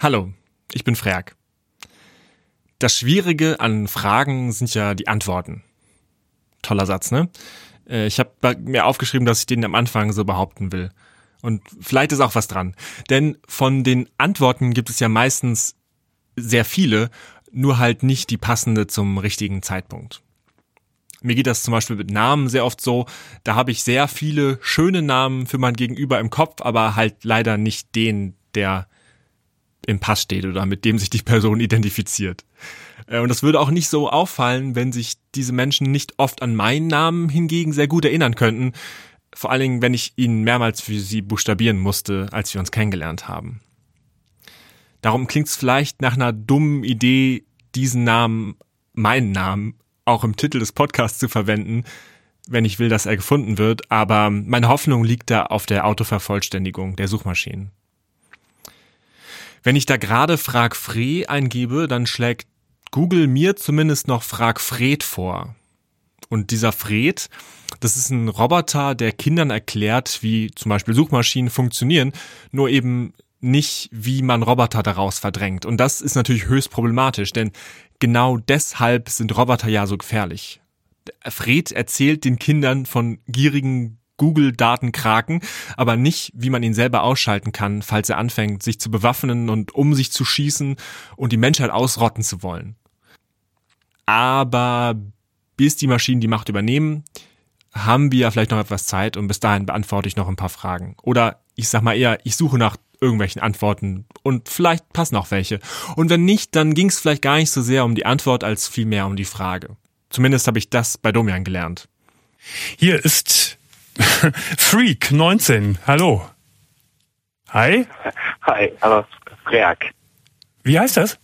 Hallo, ich bin Freak. Das Schwierige an Fragen sind ja die Antworten. Toller Satz, ne? Äh, ich habe mir aufgeschrieben, dass ich den am Anfang so behaupten will. Und vielleicht ist auch was dran. Denn von den Antworten gibt es ja meistens sehr viele, nur halt nicht die passende zum richtigen Zeitpunkt. Mir geht das zum Beispiel mit Namen sehr oft so. Da habe ich sehr viele schöne Namen für mein Gegenüber im Kopf, aber halt leider nicht den, der im Pass steht oder mit dem sich die Person identifiziert. Äh, und das würde auch nicht so auffallen, wenn sich diese Menschen nicht oft an meinen Namen hingegen sehr gut erinnern könnten. Vor allen Dingen, wenn ich ihn mehrmals für sie buchstabieren musste, als wir uns kennengelernt haben. Darum klingt es vielleicht nach einer dummen Idee, diesen Namen, meinen Namen, auch im Titel des Podcasts zu verwenden, wenn ich will, dass er gefunden wird, aber meine Hoffnung liegt da auf der Autovervollständigung der Suchmaschinen. Wenn ich da gerade Frag Free eingebe, dann schlägt Google mir zumindest noch Frag Fred vor. Und dieser Fred, das ist ein Roboter, der Kindern erklärt, wie zum Beispiel Suchmaschinen funktionieren, nur eben nicht, wie man Roboter daraus verdrängt. Und das ist natürlich höchst problematisch, denn genau deshalb sind Roboter ja so gefährlich. Fred erzählt den Kindern von gierigen Google-Datenkraken, aber nicht, wie man ihn selber ausschalten kann, falls er anfängt, sich zu bewaffnen und um sich zu schießen und die Menschheit ausrotten zu wollen. Aber bis die Maschinen die Macht übernehmen, haben wir vielleicht noch etwas Zeit und bis dahin beantworte ich noch ein paar Fragen. Oder ich sag mal eher, ich suche nach irgendwelchen Antworten und vielleicht passen auch welche. Und wenn nicht, dann ging es vielleicht gar nicht so sehr um die Antwort als vielmehr um die Frage. Zumindest habe ich das bei Domian gelernt. Hier ist Freak 19, hallo. Hi. Hi, aber Freak. Wie heißt das?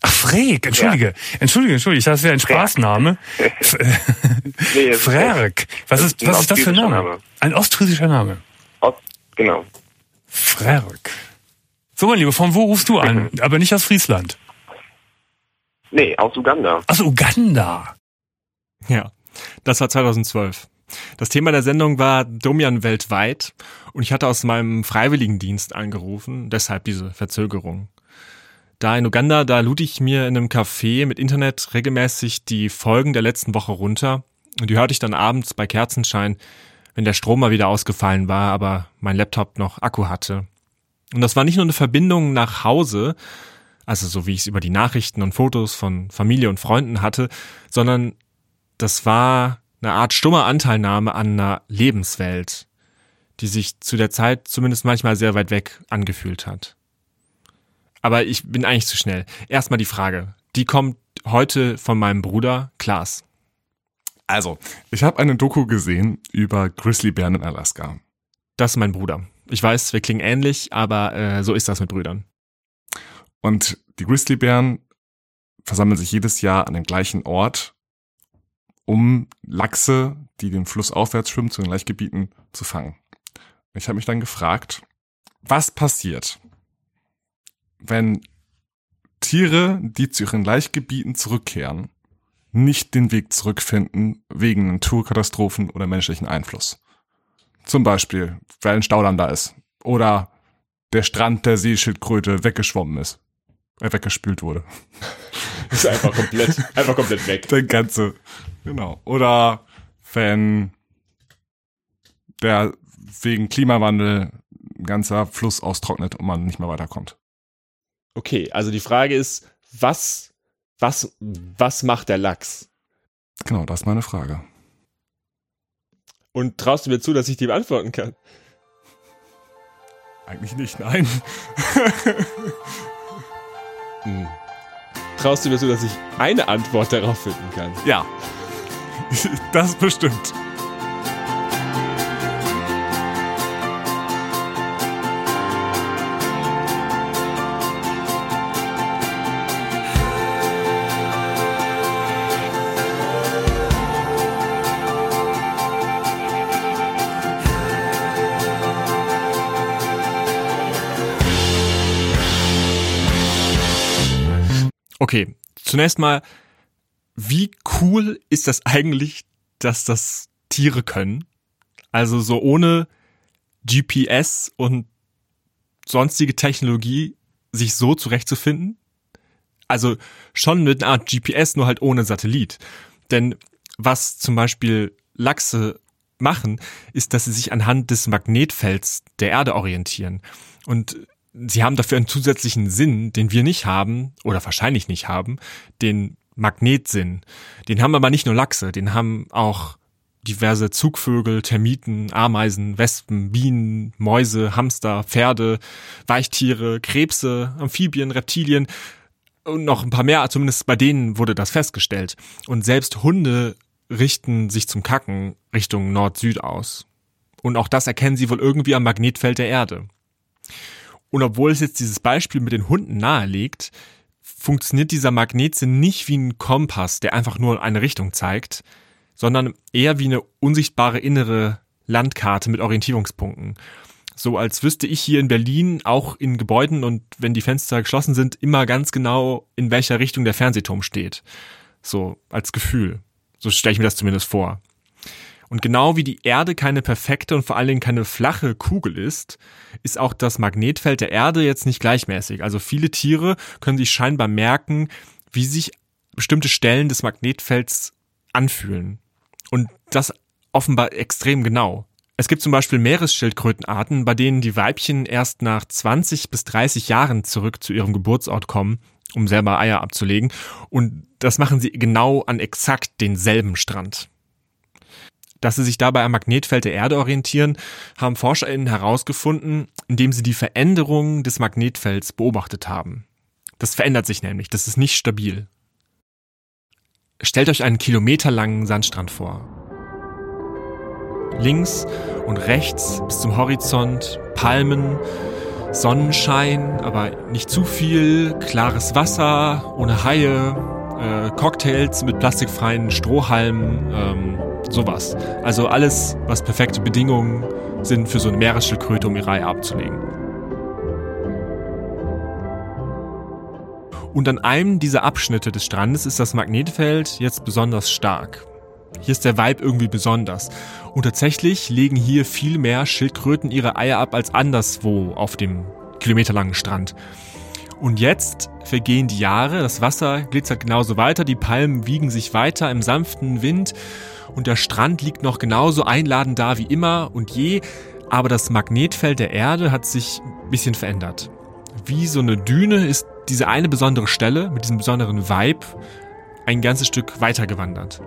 Ach, Freak, entschuldige. Ja. Entschuldige, entschuldige, ich dachte, das wäre ein Spaßname. nee, Frerk. Was ist, ist was ist das für ein Name? Name? Ein ostfriesischer Name. Ost, genau. Frerk. So, mein Lieber, von wo rufst du an? Aber nicht aus Friesland. Nee, aus Uganda. Aus Uganda. Ja, das war 2012. Das Thema der Sendung war Domian weltweit und ich hatte aus meinem Freiwilligendienst angerufen, deshalb diese Verzögerung. Da in Uganda, da lud ich mir in einem Café mit Internet regelmäßig die Folgen der letzten Woche runter und die hörte ich dann abends bei Kerzenschein, wenn der Strom mal wieder ausgefallen war, aber mein Laptop noch Akku hatte. Und das war nicht nur eine Verbindung nach Hause, also so wie ich es über die Nachrichten und Fotos von Familie und Freunden hatte, sondern das war eine Art stummer Anteilnahme an einer Lebenswelt, die sich zu der Zeit zumindest manchmal sehr weit weg angefühlt hat. Aber ich bin eigentlich zu schnell. Erstmal die Frage, die kommt heute von meinem Bruder Klaas. Also, ich habe eine Doku gesehen über Grizzlybären in Alaska. Das ist mein Bruder. Ich weiß, wir klingen ähnlich, aber äh, so ist das mit Brüdern. Und die Grizzlybären versammeln sich jedes Jahr an dem gleichen Ort um Lachse, die den Fluss aufwärts schwimmen, zu den Laichgebieten zu fangen. Ich habe mich dann gefragt, was passiert, wenn Tiere, die zu ihren Laichgebieten zurückkehren, nicht den Weg zurückfinden wegen Naturkatastrophen oder menschlichen Einfluss. Zum Beispiel, weil ein Staudamm da ist. Oder der Strand der Seeschildkröte weggeschwommen ist. Er weggespült wurde. ist einfach komplett, einfach komplett weg. Der ganze, genau. Oder wenn der wegen Klimawandel ein ganzer Fluss austrocknet und man nicht mehr weiterkommt. Okay, also die Frage ist, was, was, was macht der Lachs? Genau, das ist meine Frage. Und traust du mir zu, dass ich die beantworten kann? Eigentlich nicht, nein. hm. Traust du mir zu, dass ich eine Antwort darauf finden kann? Ja. Das bestimmt. Okay, zunächst mal, wie cool ist das eigentlich, dass das Tiere können? Also so ohne GPS und sonstige Technologie sich so zurechtzufinden? Also schon mit einer Art GPS, nur halt ohne Satellit. Denn was zum Beispiel Lachse machen, ist, dass sie sich anhand des Magnetfelds der Erde orientieren. Und sie haben dafür einen zusätzlichen Sinn, den wir nicht haben oder wahrscheinlich nicht haben, den Magnetsinn. Den haben aber nicht nur Lachse, den haben auch diverse Zugvögel, Termiten, Ameisen, Wespen, Bienen, Mäuse, Hamster, Pferde, Weichtiere, Krebse, Amphibien, Reptilien und noch ein paar mehr, zumindest bei denen wurde das festgestellt. Und selbst Hunde richten sich zum Kacken Richtung Nord-Süd aus. Und auch das erkennen sie wohl irgendwie am Magnetfeld der Erde. Und obwohl es jetzt dieses Beispiel mit den Hunden nahelegt, funktioniert dieser Magnetsinn nicht wie ein Kompass, der einfach nur eine Richtung zeigt, sondern eher wie eine unsichtbare innere Landkarte mit Orientierungspunkten. So als wüsste ich hier in Berlin auch in Gebäuden und wenn die Fenster geschlossen sind, immer ganz genau, in welcher Richtung der Fernsehturm steht. So als Gefühl. So stelle ich mir das zumindest vor. Und genau wie die Erde keine perfekte und vor allen Dingen keine flache Kugel ist, ist auch das Magnetfeld der Erde jetzt nicht gleichmäßig. Also viele Tiere können sich scheinbar merken, wie sich bestimmte Stellen des Magnetfelds anfühlen. Und das offenbar extrem genau. Es gibt zum Beispiel Meeresschildkrötenarten, bei denen die Weibchen erst nach 20 bis 30 Jahren zurück zu ihrem Geburtsort kommen, um selber Eier abzulegen. Und das machen sie genau an exakt denselben Strand. Dass sie sich dabei am Magnetfeld der Erde orientieren, haben ForscherInnen herausgefunden, indem sie die Veränderung des Magnetfelds beobachtet haben. Das verändert sich nämlich, das ist nicht stabil. Stellt euch einen kilometerlangen Sandstrand vor. Links und rechts bis zum Horizont Palmen, Sonnenschein, aber nicht zu viel, klares Wasser, ohne Haie, äh, Cocktails mit plastikfreien Strohhalmen, ähm, sowas. Also alles, was perfekte Bedingungen sind für so eine Meeresschildkröte, um ihre Eier abzulegen. Und an einem dieser Abschnitte des Strandes ist das Magnetfeld jetzt besonders stark. Hier ist der Vibe irgendwie besonders. Und tatsächlich legen hier viel mehr Schildkröten ihre Eier ab als anderswo auf dem kilometerlangen Strand. Und jetzt vergehen die Jahre, das Wasser glitzert genauso weiter, die Palmen wiegen sich weiter im sanften Wind und der Strand liegt noch genauso einladend da wie immer und je, aber das Magnetfeld der Erde hat sich ein bisschen verändert. Wie so eine Düne ist diese eine besondere Stelle mit diesem besonderen Vibe ein ganzes Stück weiter gewandert.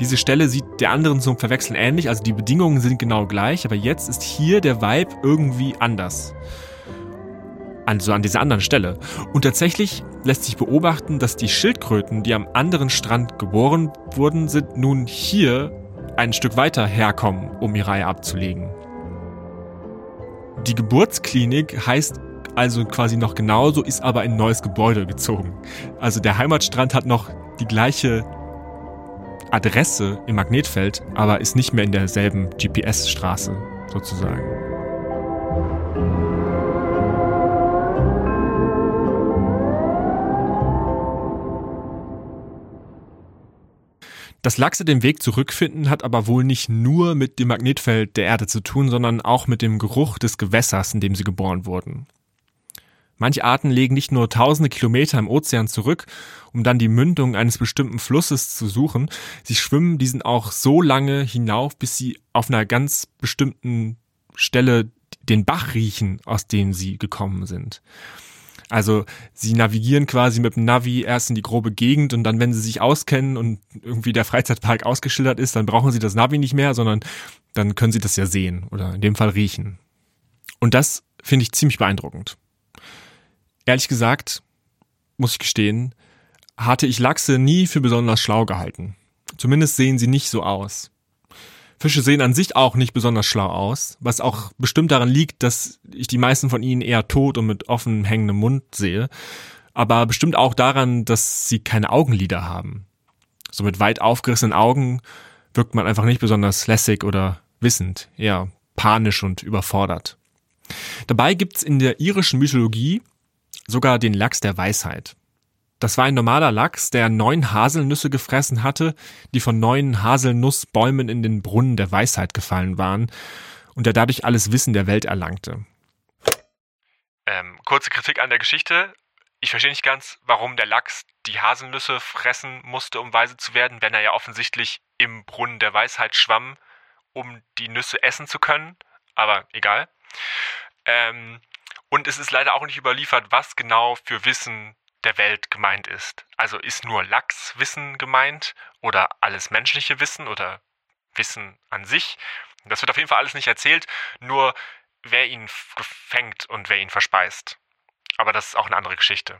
Diese Stelle sieht der anderen zum Verwechseln ähnlich, also die Bedingungen sind genau gleich, aber jetzt ist hier der Vibe irgendwie anders. Also an dieser anderen Stelle. Und tatsächlich lässt sich beobachten, dass die Schildkröten, die am anderen Strand geboren wurden, sind nun hier ein Stück weiter herkommen, um ihre Reihe abzulegen. Die Geburtsklinik heißt also quasi noch genauso, ist aber in ein neues Gebäude gezogen. Also der Heimatstrand hat noch die gleiche Adresse im Magnetfeld, aber ist nicht mehr in derselben GPS-Straße sozusagen. Dass Lachse den Weg zurückfinden, hat aber wohl nicht nur mit dem Magnetfeld der Erde zu tun, sondern auch mit dem Geruch des Gewässers, in dem sie geboren wurden. Manche Arten legen nicht nur tausende Kilometer im Ozean zurück, um dann die Mündung eines bestimmten Flusses zu suchen, sie schwimmen diesen auch so lange hinauf, bis sie auf einer ganz bestimmten Stelle den Bach riechen, aus dem sie gekommen sind. Also sie navigieren quasi mit dem Navi erst in die grobe Gegend und dann, wenn sie sich auskennen und irgendwie der Freizeitpark ausgeschildert ist, dann brauchen sie das Navi nicht mehr, sondern dann können sie das ja sehen oder in dem Fall riechen. Und das finde ich ziemlich beeindruckend. Ehrlich gesagt, muss ich gestehen, hatte ich Lachse nie für besonders schlau gehalten. Zumindest sehen sie nicht so aus. Fische sehen an sich auch nicht besonders schlau aus, was auch bestimmt daran liegt, dass ich die meisten von ihnen eher tot und mit offen hängendem Mund sehe, aber bestimmt auch daran, dass sie keine Augenlider haben. So mit weit aufgerissenen Augen wirkt man einfach nicht besonders lässig oder wissend, eher panisch und überfordert. Dabei gibt's in der irischen Mythologie sogar den Lachs der Weisheit. Das war ein normaler Lachs, der neun Haselnüsse gefressen hatte, die von neun Haselnussbäumen in den Brunnen der Weisheit gefallen waren und der dadurch alles Wissen der Welt erlangte. Ähm, kurze Kritik an der Geschichte. Ich verstehe nicht ganz, warum der Lachs die Haselnüsse fressen musste, um weise zu werden, wenn er ja offensichtlich im Brunnen der Weisheit schwamm, um die Nüsse essen zu können. Aber egal. Ähm, und es ist leider auch nicht überliefert, was genau für Wissen der Welt gemeint ist. Also ist nur Lachswissen gemeint oder alles menschliche Wissen oder Wissen an sich. Das wird auf jeden Fall alles nicht erzählt, nur wer ihn fängt und wer ihn verspeist. Aber das ist auch eine andere Geschichte.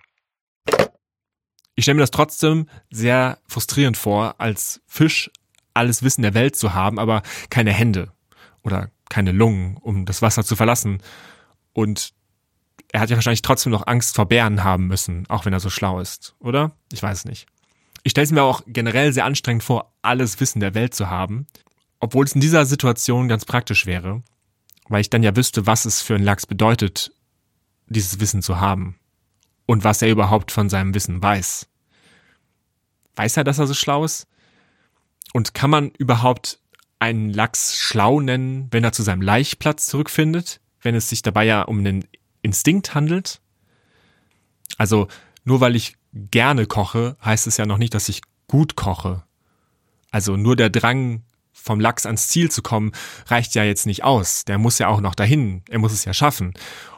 Ich stelle mir das trotzdem sehr frustrierend vor, als Fisch alles Wissen der Welt zu haben, aber keine Hände oder keine Lungen, um das Wasser zu verlassen. Und er hat ja wahrscheinlich trotzdem noch Angst vor Bären haben müssen, auch wenn er so schlau ist, oder? Ich weiß es nicht. Ich stelle es mir auch generell sehr anstrengend vor, alles Wissen der Welt zu haben, obwohl es in dieser Situation ganz praktisch wäre, weil ich dann ja wüsste, was es für einen Lachs bedeutet, dieses Wissen zu haben und was er überhaupt von seinem Wissen weiß. Weiß er, dass er so schlau ist? Und kann man überhaupt einen Lachs schlau nennen, wenn er zu seinem Laichplatz zurückfindet, wenn es sich dabei ja um einen Instinkt handelt? Also nur weil ich gerne koche, heißt es ja noch nicht, dass ich gut koche. Also nur der Drang, vom Lachs ans Ziel zu kommen, reicht ja jetzt nicht aus. Der muss ja auch noch dahin. Er muss es ja schaffen.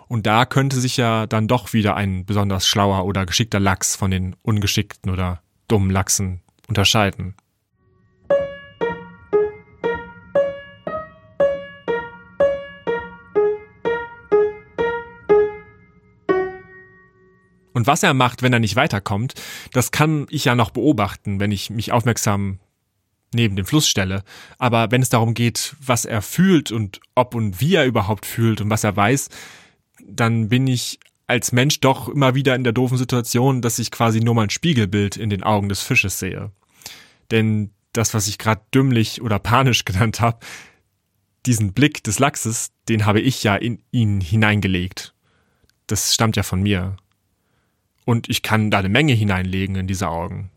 Und da könnte sich ja dann doch wieder ein besonders schlauer oder geschickter Lachs von den ungeschickten oder dummen Lachsen unterscheiden. Und was er macht, wenn er nicht weiterkommt, das kann ich ja noch beobachten, wenn ich mich aufmerksam neben den Fluss stelle. Aber wenn es darum geht, was er fühlt und ob und wie er überhaupt fühlt und was er weiß, dann bin ich als Mensch doch immer wieder in der doofen Situation, dass ich quasi nur mein Spiegelbild in den Augen des Fisches sehe. Denn das, was ich gerade dümmlich oder panisch genannt habe, diesen Blick des Lachses, den habe ich ja in ihn hineingelegt. Das stammt ja von mir. Und ich kann da eine Menge hineinlegen in diese Augen.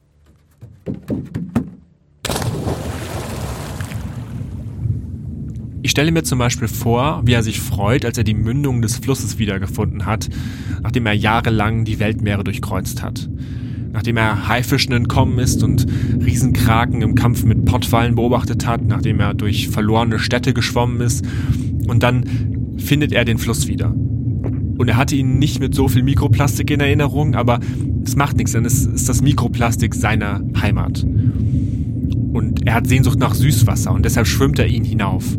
Ich stelle mir zum Beispiel vor, wie er sich freut, als er die Mündung des Flusses wiedergefunden hat, nachdem er jahrelang die Weltmeere durchkreuzt hat. Nachdem er Haifischen entkommen ist und Riesenkraken im Kampf mit Pottwallen beobachtet hat, nachdem er durch verlorene Städte geschwommen ist. Und dann findet er den Fluss wieder. Und er hatte ihn nicht mit so viel Mikroplastik in Erinnerung, aber es macht nichts, denn es ist das Mikroplastik seiner Heimat. Und er hat Sehnsucht nach Süßwasser und deshalb schwimmt er ihn hinauf.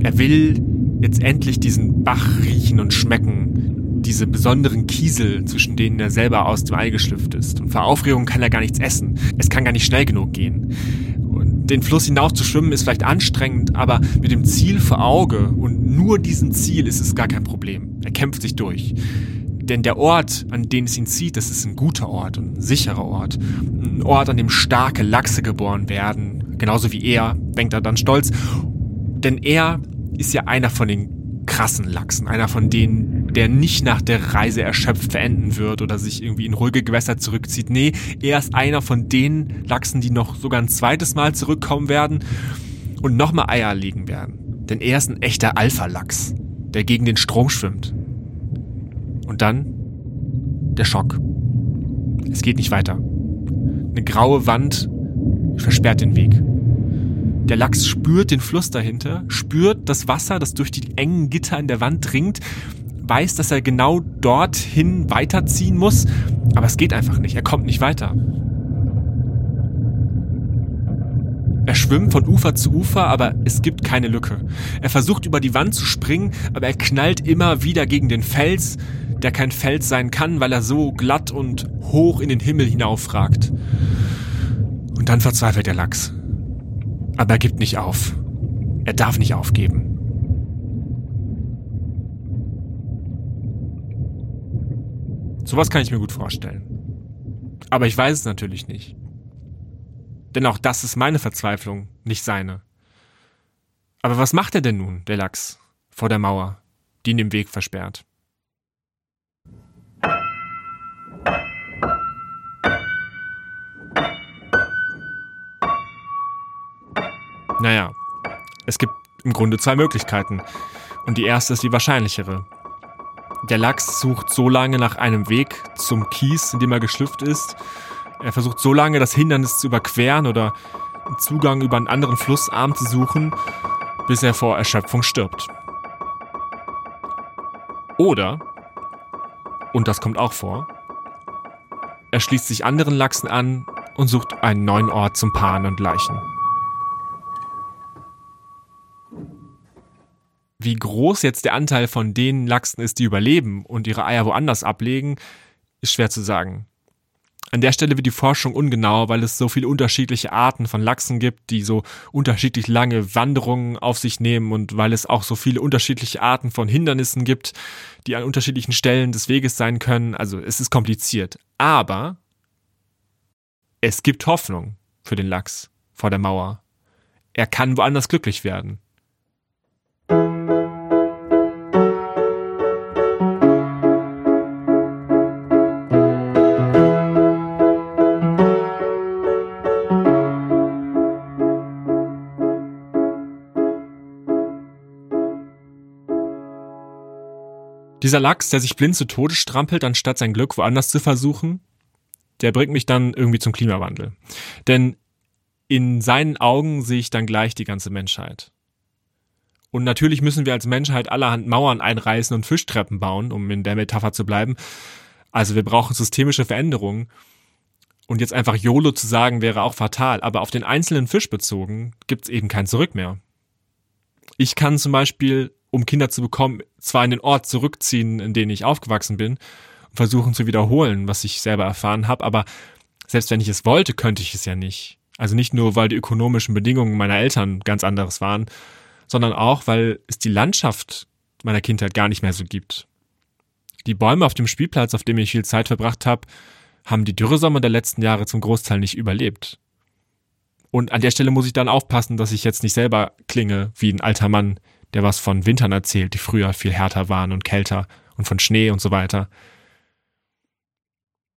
Er will jetzt endlich diesen Bach riechen und schmecken, diese besonderen Kiesel, zwischen denen er selber aus dem Ei geschlüpft ist. Und vor Aufregung kann er gar nichts essen. Es kann gar nicht schnell genug gehen. Den Fluss hinauf zu schwimmen ist vielleicht anstrengend, aber mit dem Ziel vor Auge und nur diesem Ziel ist es gar kein Problem. Er kämpft sich durch. Denn der Ort, an den es ihn zieht, das ist ein guter Ort und ein sicherer Ort. Ein Ort, an dem starke Lachse geboren werden. Genauso wie er, denkt er dann stolz. Denn er ist ja einer von den krassen Lachsen. Einer von denen, der nicht nach der Reise erschöpft verenden wird oder sich irgendwie in ruhige Gewässer zurückzieht. Nee, er ist einer von den Lachsen, die noch sogar ein zweites Mal zurückkommen werden und nochmal Eier legen werden. Denn er ist ein echter Alpha-Lachs, der gegen den Strom schwimmt. Und dann der Schock. Es geht nicht weiter. Eine graue Wand versperrt den Weg. Der Lachs spürt den Fluss dahinter, spürt das Wasser, das durch die engen Gitter in der Wand dringt, weiß, dass er genau dorthin weiterziehen muss, aber es geht einfach nicht. Er kommt nicht weiter. Er schwimmt von Ufer zu Ufer, aber es gibt keine Lücke. Er versucht über die Wand zu springen, aber er knallt immer wieder gegen den Fels, der kein Fels sein kann, weil er so glatt und hoch in den Himmel hinaufragt. Und dann verzweifelt der Lachs. Aber er gibt nicht auf. Er darf nicht aufgeben. Sowas kann ich mir gut vorstellen. Aber ich weiß es natürlich nicht. Denn auch das ist meine Verzweiflung, nicht seine. Aber was macht er denn nun, der Lachs, vor der Mauer, die ihn den Weg versperrt? Naja, es gibt im Grunde zwei Möglichkeiten. Und die erste ist die wahrscheinlichere. Der Lachs sucht so lange nach einem Weg zum Kies, in dem er geschlüpft ist. Er versucht so lange das Hindernis zu überqueren oder einen Zugang über einen anderen Flussarm zu suchen, bis er vor Erschöpfung stirbt. Oder, und das kommt auch vor, er schließt sich anderen Lachsen an und sucht einen neuen Ort zum Paaren und Leichen. Wie groß jetzt der Anteil von den Lachsen ist, die überleben und ihre Eier woanders ablegen, ist schwer zu sagen. An der Stelle wird die Forschung ungenau, weil es so viele unterschiedliche Arten von Lachsen gibt, die so unterschiedlich lange Wanderungen auf sich nehmen und weil es auch so viele unterschiedliche Arten von Hindernissen gibt, die an unterschiedlichen Stellen des Weges sein können. Also es ist kompliziert. Aber es gibt Hoffnung für den Lachs vor der Mauer. Er kann woanders glücklich werden. Dieser Lachs, der sich blind zu Tode strampelt, anstatt sein Glück woanders zu versuchen, der bringt mich dann irgendwie zum Klimawandel. Denn in seinen Augen sehe ich dann gleich die ganze Menschheit. Und natürlich müssen wir als Menschheit allerhand Mauern einreißen und Fischtreppen bauen, um in der Metapher zu bleiben. Also wir brauchen systemische Veränderungen. Und jetzt einfach YOLO zu sagen, wäre auch fatal. Aber auf den einzelnen Fisch bezogen gibt's eben kein Zurück mehr. Ich kann zum Beispiel um Kinder zu bekommen, zwar in den Ort zurückziehen, in den ich aufgewachsen bin, und versuchen zu wiederholen, was ich selber erfahren habe, aber selbst wenn ich es wollte, könnte ich es ja nicht. Also nicht nur, weil die ökonomischen Bedingungen meiner Eltern ganz anderes waren, sondern auch, weil es die Landschaft meiner Kindheit gar nicht mehr so gibt. Die Bäume auf dem Spielplatz, auf dem ich viel Zeit verbracht habe, haben die Dürresommer der letzten Jahre zum Großteil nicht überlebt. Und an der Stelle muss ich dann aufpassen, dass ich jetzt nicht selber klinge wie ein alter Mann, der was von Wintern erzählt, die früher viel härter waren und kälter und von Schnee und so weiter.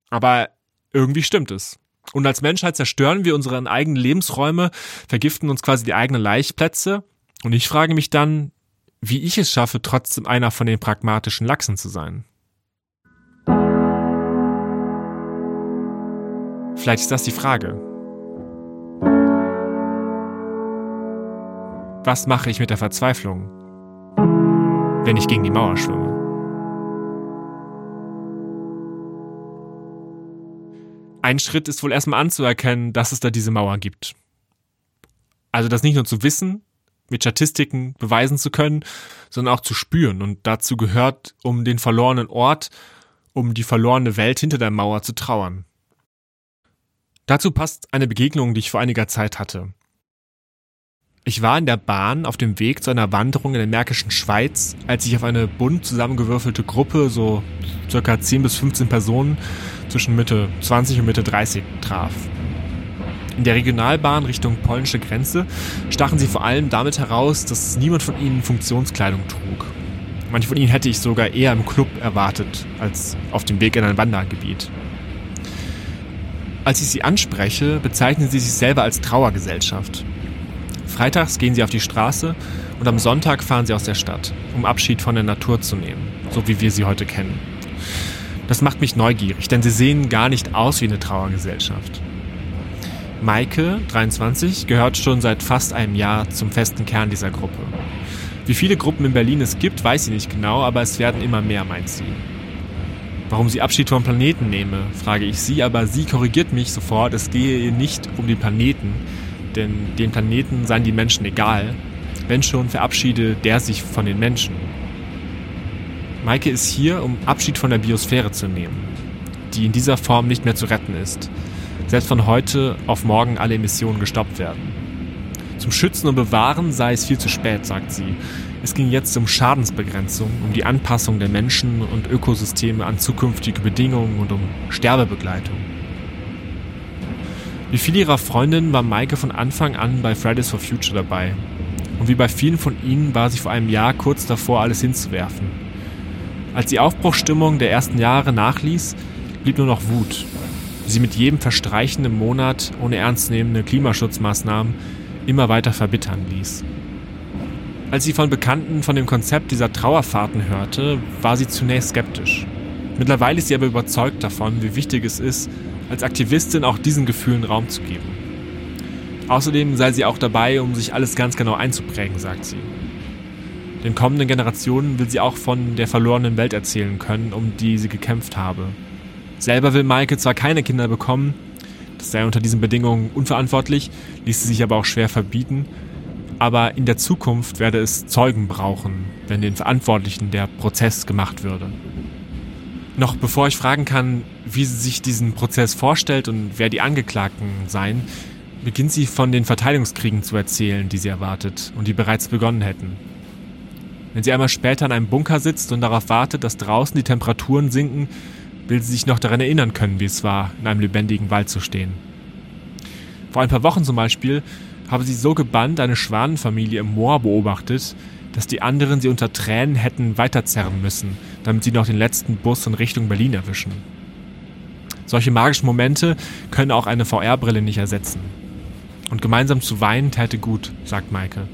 Aber irgendwie stimmt es. Und als Menschheit zerstören wir unsere eigenen Lebensräume, vergiften uns quasi die eigenen Laichplätze. Und ich frage mich dann, wie ich es schaffe, trotzdem einer von den pragmatischen Lachsen zu sein. Vielleicht ist das die Frage. Was mache ich mit der Verzweiflung, wenn ich gegen die Mauer schwimme? Ein Schritt ist wohl erstmal anzuerkennen, dass es da diese Mauer gibt. Also das nicht nur zu wissen, mit Statistiken beweisen zu können, sondern auch zu spüren. Und dazu gehört, um den verlorenen Ort, um die verlorene Welt hinter der Mauer zu trauern. Dazu passt eine Begegnung, die ich vor einiger Zeit hatte. Ich war in der Bahn auf dem Weg zu einer Wanderung in der Märkischen Schweiz, als ich auf eine bunt zusammengewürfelte Gruppe, so circa 10 bis 15 Personen zwischen Mitte 20 und Mitte 30 traf. In der Regionalbahn Richtung polnische Grenze stachen sie vor allem damit heraus, dass niemand von ihnen Funktionskleidung trug. Manche von ihnen hätte ich sogar eher im Club erwartet, als auf dem Weg in ein Wandergebiet. Als ich sie anspreche, bezeichnen sie sich selber als Trauergesellschaft. Freitags gehen sie auf die Straße und am Sonntag fahren sie aus der Stadt, um Abschied von der Natur zu nehmen, so wie wir sie heute kennen. Das macht mich neugierig, denn sie sehen gar nicht aus wie eine Trauergesellschaft. Maike, 23, gehört schon seit fast einem Jahr zum festen Kern dieser Gruppe. Wie viele Gruppen in Berlin es gibt, weiß sie nicht genau, aber es werden immer mehr, meint sie. Warum sie Abschied vom Planeten nehme, frage ich sie, aber sie korrigiert mich sofort, es gehe ihr nicht um den Planeten, denn den Planeten seien die Menschen egal. Wenn schon, verabschiede der sich von den Menschen. Maike ist hier, um Abschied von der Biosphäre zu nehmen, die in dieser Form nicht mehr zu retten ist. Selbst von heute auf morgen alle Emissionen gestoppt werden. Zum Schützen und Bewahren sei es viel zu spät, sagt sie. Es ging jetzt um Schadensbegrenzung, um die Anpassung der Menschen und Ökosysteme an zukünftige Bedingungen und um Sterbebegleitung. Wie viele ihrer Freundinnen war Maike von Anfang an bei Fridays for Future dabei. Und wie bei vielen von ihnen war sie vor einem Jahr kurz davor, alles hinzuwerfen. Als die Aufbruchstimmung der ersten Jahre nachließ, blieb nur noch Wut, die sie mit jedem verstreichenden Monat ohne ernstnehmende Klimaschutzmaßnahmen immer weiter verbittern ließ. Als sie von Bekannten von dem Konzept dieser Trauerfahrten hörte, war sie zunächst skeptisch. Mittlerweile ist sie aber überzeugt davon, wie wichtig es ist, als Aktivistin auch diesen Gefühlen Raum zu geben. Außerdem sei sie auch dabei, um sich alles ganz genau einzuprägen, sagt sie. Den kommenden Generationen will sie auch von der verlorenen Welt erzählen können, um die sie gekämpft habe. Selber will Maike zwar keine Kinder bekommen, das sei unter diesen Bedingungen unverantwortlich, ließ sie sich aber auch schwer verbieten, aber in der Zukunft werde es Zeugen brauchen, wenn den Verantwortlichen der Prozess gemacht würde. Noch bevor ich fragen kann, wie sie sich diesen Prozess vorstellt und wer die Angeklagten seien, beginnt sie von den Verteidigungskriegen zu erzählen, die sie erwartet und die bereits begonnen hätten. Wenn sie einmal später in einem Bunker sitzt und darauf wartet, dass draußen die Temperaturen sinken, will sie sich noch daran erinnern können, wie es war, in einem lebendigen Wald zu stehen. Vor ein paar Wochen zum Beispiel habe sie so gebannt eine Schwanenfamilie im Moor beobachtet, dass die anderen sie unter Tränen hätten weiterzerren müssen, damit sie noch den letzten Bus in Richtung Berlin erwischen. Solche magischen Momente können auch eine VR-Brille nicht ersetzen. Und gemeinsam zu weinen täte gut, sagt Maike.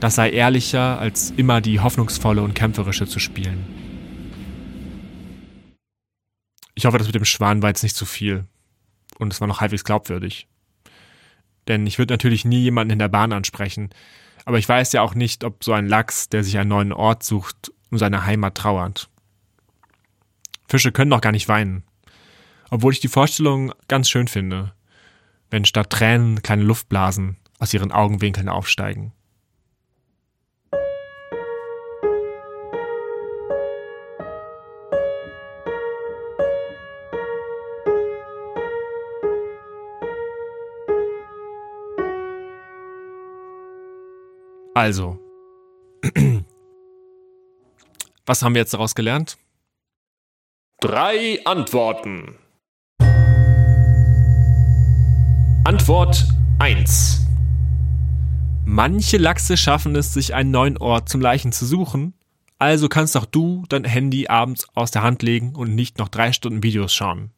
Das sei ehrlicher, als immer die hoffnungsvolle und kämpferische zu spielen. Ich hoffe, das mit dem Schwan war jetzt nicht zu viel. Und es war noch halbwegs glaubwürdig. Denn ich würde natürlich nie jemanden in der Bahn ansprechen. Aber ich weiß ja auch nicht, ob so ein Lachs, der sich einen neuen Ort sucht, um seine Heimat trauert. Fische können doch gar nicht weinen. Obwohl ich die Vorstellung ganz schön finde, wenn statt Tränen kleine Luftblasen aus ihren Augenwinkeln aufsteigen. Also, was haben wir jetzt daraus gelernt? Drei Antworten. Antwort 1. Manche Lachse schaffen es, sich einen neuen Ort zum Leichen zu suchen. Also kannst auch du dein Handy abends aus der Hand legen und nicht noch drei Stunden Videos schauen.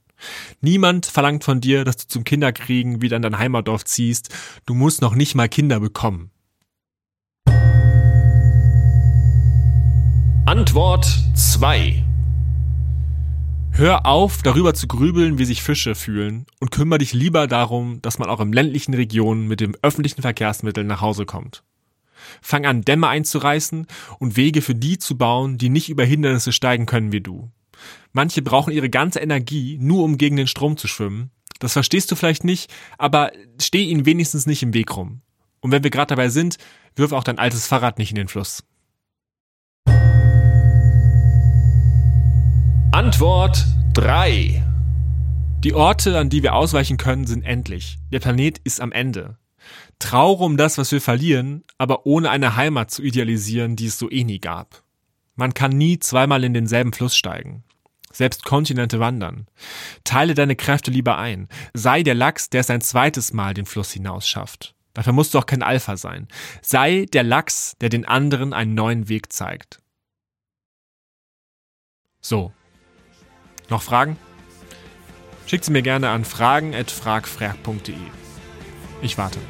Niemand verlangt von dir, dass du zum Kinderkriegen wieder in dein Heimatdorf ziehst. Du musst noch nicht mal Kinder bekommen. Antwort 2. Hör auf, darüber zu grübeln, wie sich Fische fühlen und kümmere dich lieber darum, dass man auch im ländlichen Regionen mit dem öffentlichen Verkehrsmittel nach Hause kommt. Fang an, Dämme einzureißen und Wege für die zu bauen, die nicht über Hindernisse steigen können wie du. Manche brauchen ihre ganze Energie, nur um gegen den Strom zu schwimmen. Das verstehst du vielleicht nicht, aber steh ihnen wenigstens nicht im Weg rum. Und wenn wir gerade dabei sind, wirf auch dein altes Fahrrad nicht in den Fluss. Antwort 3. Die Orte, an die wir ausweichen können, sind endlich. Der Planet ist am Ende. Trauer um das, was wir verlieren, aber ohne eine Heimat zu idealisieren, die es so eh nie gab. Man kann nie zweimal in denselben Fluss steigen. Selbst Kontinente wandern. Teile deine Kräfte lieber ein. Sei der Lachs, der es ein zweites Mal den Fluss hinaus schafft. Dafür musst du auch kein Alpha sein. Sei der Lachs, der den anderen einen neuen Weg zeigt. So, noch Fragen? Schickt sie mir gerne an fragen.fragfrag.de. Ich warte.